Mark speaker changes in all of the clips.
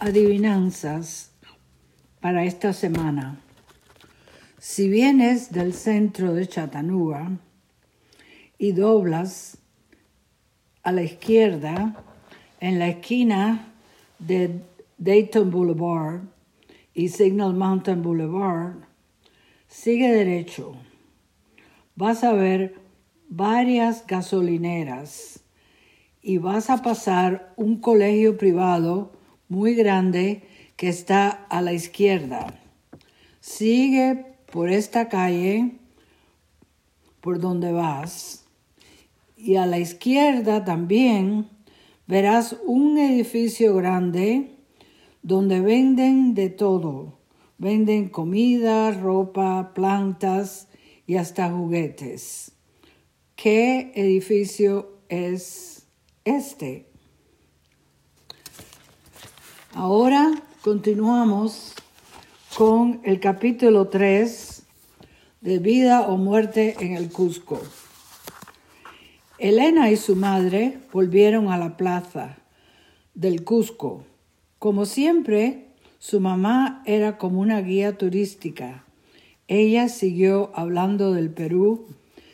Speaker 1: adivinanzas para esta semana. Si vienes del centro de Chattanooga y doblas a la izquierda en la esquina de Dayton Boulevard y Signal Mountain Boulevard, sigue derecho. Vas a ver varias gasolineras y vas a pasar un colegio privado muy grande que está a la izquierda. Sigue por esta calle por donde vas y a la izquierda también verás un edificio grande donde venden de todo. Venden comida, ropa, plantas y hasta juguetes. ¿Qué edificio es este? Ahora continuamos con el capítulo 3 de Vida o Muerte en el Cusco. Elena y su madre volvieron a la plaza del Cusco. Como siempre, su mamá era como una guía turística. Ella siguió hablando del Perú,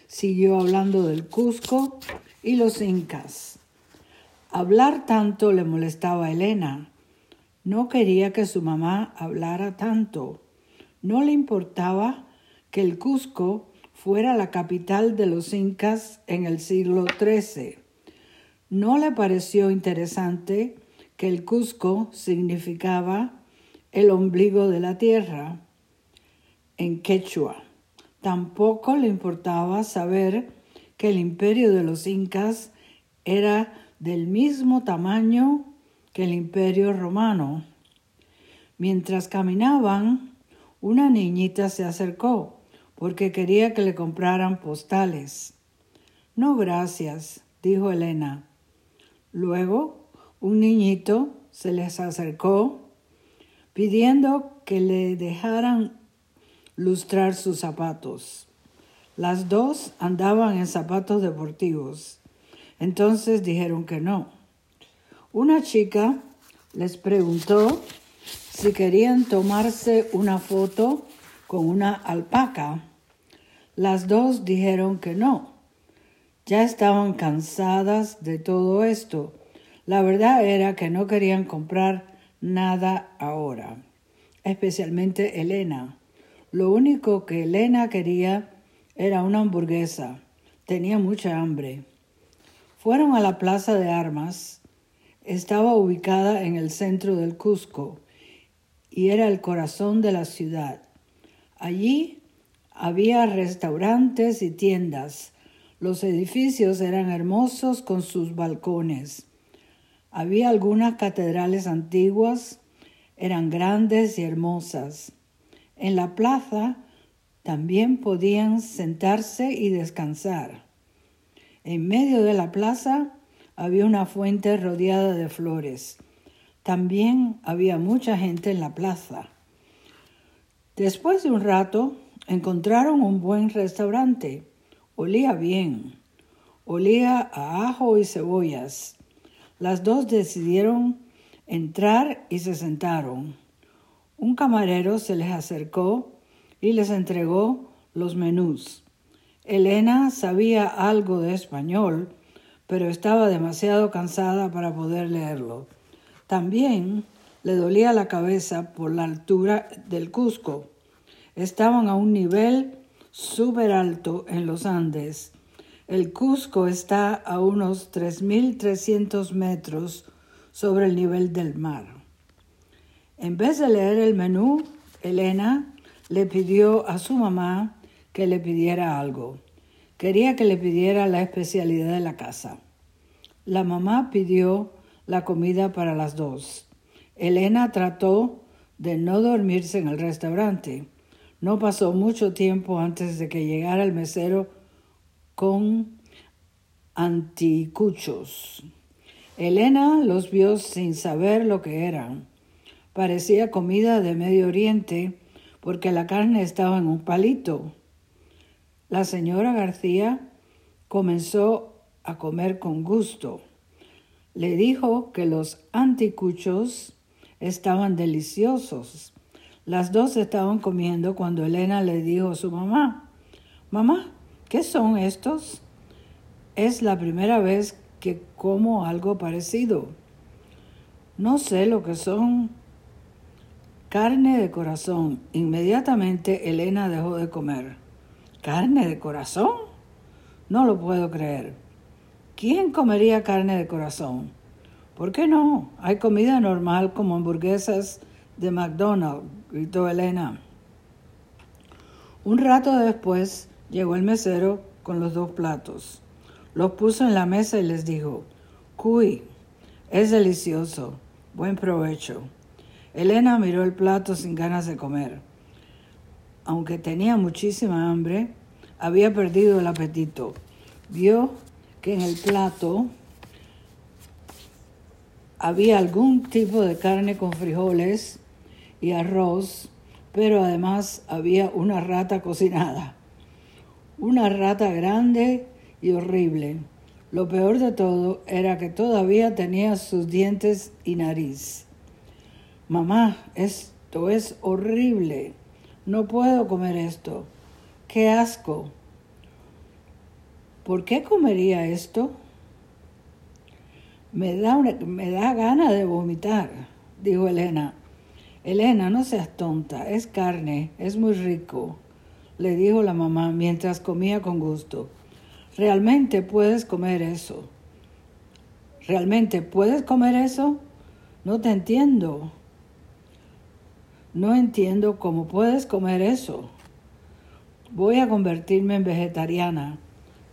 Speaker 1: siguió hablando del Cusco y los incas. Hablar tanto le molestaba a Elena no quería que su mamá hablara tanto. No le importaba que el Cusco fuera la capital de los incas en el siglo XIII. No le pareció interesante que el Cusco significaba el ombligo de la tierra en quechua. Tampoco le importaba saber que el imperio de los incas era del mismo tamaño que el imperio romano. Mientras caminaban, una niñita se acercó porque quería que le compraran postales. No, gracias, dijo Elena. Luego, un niñito se les acercó pidiendo que le dejaran lustrar sus zapatos. Las dos andaban en zapatos deportivos. Entonces dijeron que no. Una chica les preguntó si querían tomarse una foto con una alpaca. Las dos dijeron que no. Ya estaban cansadas de todo esto. La verdad era que no querían comprar nada ahora, especialmente Elena. Lo único que Elena quería era una hamburguesa. Tenía mucha hambre. Fueron a la plaza de armas estaba ubicada en el centro del Cusco y era el corazón de la ciudad. Allí había restaurantes y tiendas. Los edificios eran hermosos con sus balcones. Había algunas catedrales antiguas, eran grandes y hermosas. En la plaza también podían sentarse y descansar. En medio de la plaza había una fuente rodeada de flores. También había mucha gente en la plaza. Después de un rato encontraron un buen restaurante. Olía bien. Olía a ajo y cebollas. Las dos decidieron entrar y se sentaron. Un camarero se les acercó y les entregó los menús. Elena sabía algo de español pero estaba demasiado cansada para poder leerlo. También le dolía la cabeza por la altura del Cusco. Estaban a un nivel súper alto en los Andes. El Cusco está a unos 3.300 metros sobre el nivel del mar. En vez de leer el menú, Elena le pidió a su mamá que le pidiera algo. Quería que le pidiera la especialidad de la casa. La mamá pidió la comida para las dos. Elena trató de no dormirse en el restaurante. No pasó mucho tiempo antes de que llegara el mesero con anticuchos. Elena los vio sin saber lo que eran. Parecía comida de Medio Oriente porque la carne estaba en un palito. La señora García comenzó a comer con gusto. Le dijo que los anticuchos estaban deliciosos. Las dos estaban comiendo cuando Elena le dijo a su mamá, Mamá, ¿qué son estos? Es la primera vez que como algo parecido. No sé lo que son. Carne de corazón. Inmediatamente Elena dejó de comer. ¿Carne de corazón? No lo puedo creer. ¿Quién comería carne de corazón? ¿Por qué no? Hay comida normal como hamburguesas de McDonald's, gritó Elena. Un rato después llegó el mesero con los dos platos. Los puso en la mesa y les dijo, Cuy, es delicioso, buen provecho. Elena miró el plato sin ganas de comer. Aunque tenía muchísima hambre, había perdido el apetito. Vio que en el plato había algún tipo de carne con frijoles y arroz, pero además había una rata cocinada. Una rata grande y horrible. Lo peor de todo era que todavía tenía sus dientes y nariz. Mamá, esto es horrible. No puedo comer esto. ¡Qué asco! ¿Por qué comería esto? Me da, me da gana de vomitar, dijo Elena. Elena, no seas tonta, es carne, es muy rico, le dijo la mamá mientras comía con gusto. ¿Realmente puedes comer eso? ¿Realmente puedes comer eso? No te entiendo. No entiendo cómo puedes comer eso. Voy a convertirme en vegetariana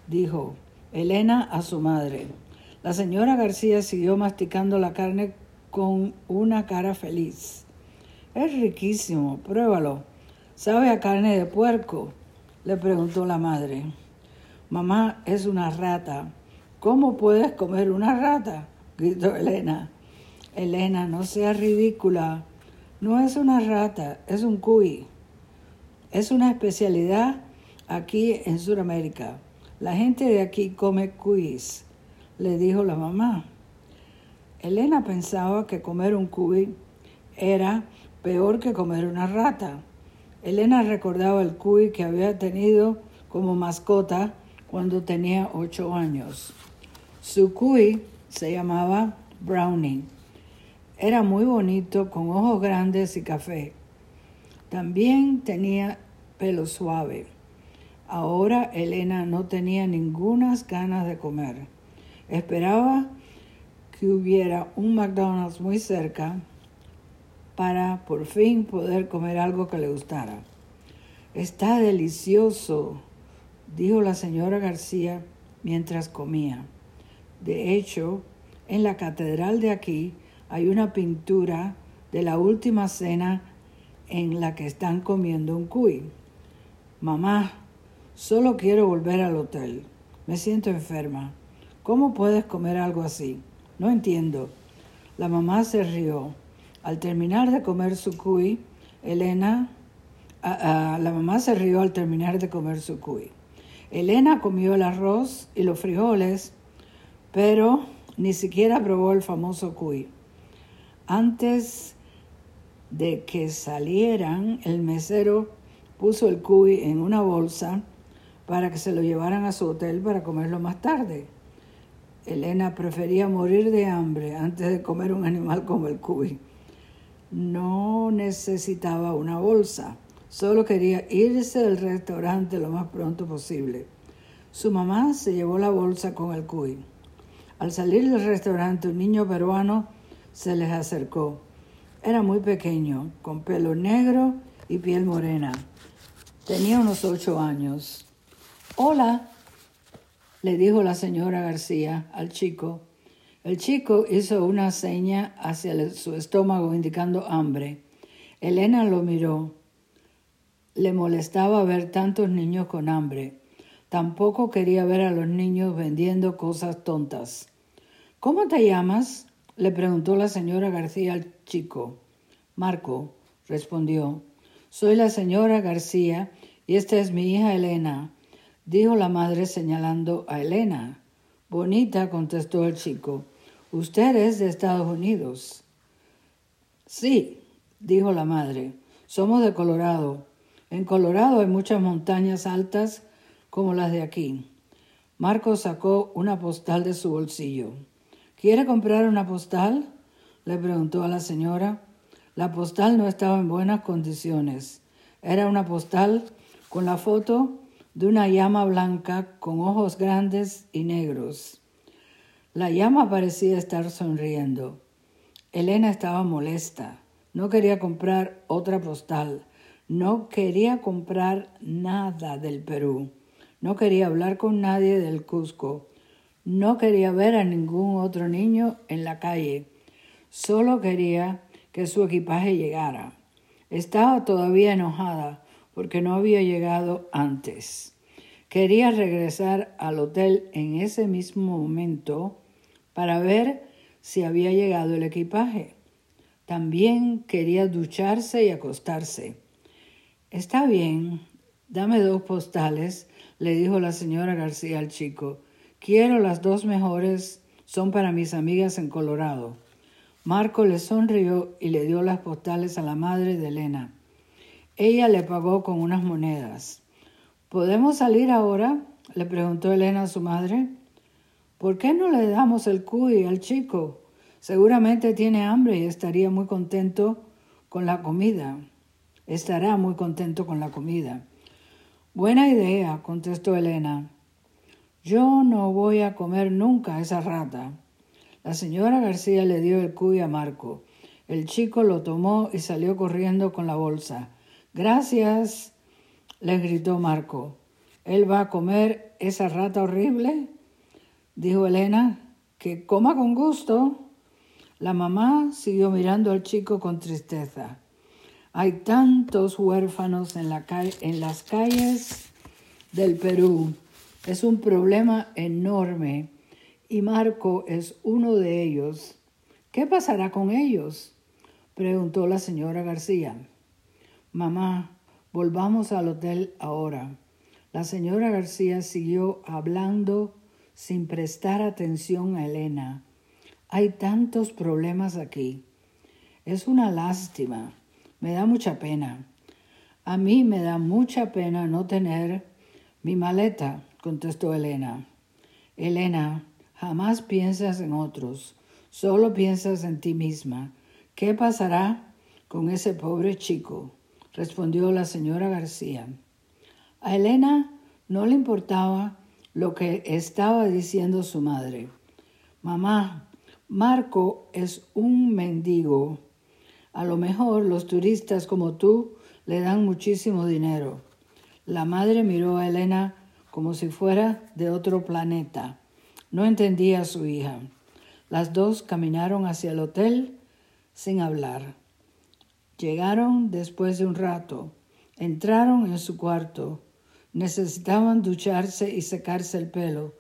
Speaker 1: dijo Elena a su madre. La señora García siguió masticando la carne con una cara feliz. Es riquísimo, pruébalo. ¿Sabe a carne de puerco? le preguntó la madre. Mamá es una rata. ¿Cómo puedes comer una rata? gritó Elena. Elena, no seas ridícula. No es una rata, es un cuy. Es una especialidad aquí en Sudamérica. La gente de aquí come cuis, le dijo la mamá. Elena pensaba que comer un cuy era peor que comer una rata. Elena recordaba el cuy que había tenido como mascota cuando tenía ocho años. Su cuy se llamaba Brownie. Era muy bonito, con ojos grandes y café. También tenía pelo suave. Ahora Elena no tenía ninguna ganas de comer. Esperaba que hubiera un McDonald's muy cerca para por fin poder comer algo que le gustara. Está delicioso, dijo la señora García mientras comía. De hecho, en la catedral de aquí hay una pintura de la última cena en la que están comiendo un cuy. Mamá, Solo quiero volver al hotel. Me siento enferma. ¿Cómo puedes comer algo así? No entiendo. La mamá se rió. Al terminar de comer su cuy, Elena... la mamá se rió al terminar de comer su cuy. Elena comió el arroz y los frijoles, pero ni siquiera probó el famoso cuy. Antes de que salieran, el mesero puso el cuy en una bolsa para que se lo llevaran a su hotel para comerlo más tarde. Elena prefería morir de hambre antes de comer un animal como el cuy. No necesitaba una bolsa, solo quería irse del restaurante lo más pronto posible. Su mamá se llevó la bolsa con el cuy. Al salir del restaurante, un niño peruano se les acercó. Era muy pequeño, con pelo negro y piel morena. Tenía unos ocho años. Hola, le dijo la señora García al chico. El chico hizo una seña hacia su estómago indicando hambre. Elena lo miró. Le molestaba ver tantos niños con hambre. Tampoco quería ver a los niños vendiendo cosas tontas. ¿Cómo te llamas? le preguntó la señora García al chico. Marco, respondió. Soy la señora García y esta es mi hija Elena dijo la madre señalando a Elena. Bonita, contestó el chico. Usted es de Estados Unidos. Sí, dijo la madre, somos de Colorado. En Colorado hay muchas montañas altas como las de aquí. Marco sacó una postal de su bolsillo. ¿Quiere comprar una postal? le preguntó a la señora. La postal no estaba en buenas condiciones. Era una postal con la foto de una llama blanca con ojos grandes y negros. La llama parecía estar sonriendo. Elena estaba molesta. No quería comprar otra postal. No quería comprar nada del Perú. No quería hablar con nadie del Cusco. No quería ver a ningún otro niño en la calle. Solo quería que su equipaje llegara. Estaba todavía enojada porque no había llegado antes. Quería regresar al hotel en ese mismo momento para ver si había llegado el equipaje. También quería ducharse y acostarse. Está bien, dame dos postales, le dijo la señora García al chico. Quiero las dos mejores, son para mis amigas en Colorado. Marco le sonrió y le dio las postales a la madre de Elena. Ella le pagó con unas monedas. ¿Podemos salir ahora? le preguntó Elena a su madre. ¿Por qué no le damos el cuy al chico? Seguramente tiene hambre y estaría muy contento con la comida. Estará muy contento con la comida. Buena idea, contestó Elena. Yo no voy a comer nunca esa rata. La señora García le dio el cuy a Marco. El chico lo tomó y salió corriendo con la bolsa. Gracias, le gritó Marco. ¿Él va a comer esa rata horrible? dijo Elena. Que coma con gusto. La mamá siguió mirando al chico con tristeza. Hay tantos huérfanos en, la en las calles del Perú. Es un problema enorme y Marco es uno de ellos. ¿Qué pasará con ellos? preguntó la señora García. Mamá, volvamos al hotel ahora. La señora García siguió hablando sin prestar atención a Elena. Hay tantos problemas aquí. Es una lástima. Me da mucha pena. A mí me da mucha pena no tener mi maleta, contestó Elena. Elena, jamás piensas en otros, solo piensas en ti misma. ¿Qué pasará con ese pobre chico? respondió la señora García. A Elena no le importaba lo que estaba diciendo su madre. Mamá, Marco es un mendigo. A lo mejor los turistas como tú le dan muchísimo dinero. La madre miró a Elena como si fuera de otro planeta. No entendía a su hija. Las dos caminaron hacia el hotel sin hablar. Llegaron después de un rato. Entraron en su cuarto. Necesitaban ducharse y secarse el pelo.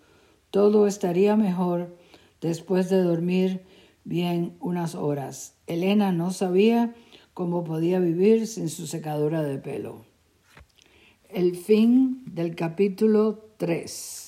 Speaker 1: Todo estaría mejor después de dormir bien unas horas. Elena no sabía cómo podía vivir sin su secadora de pelo. El fin del capítulo 3.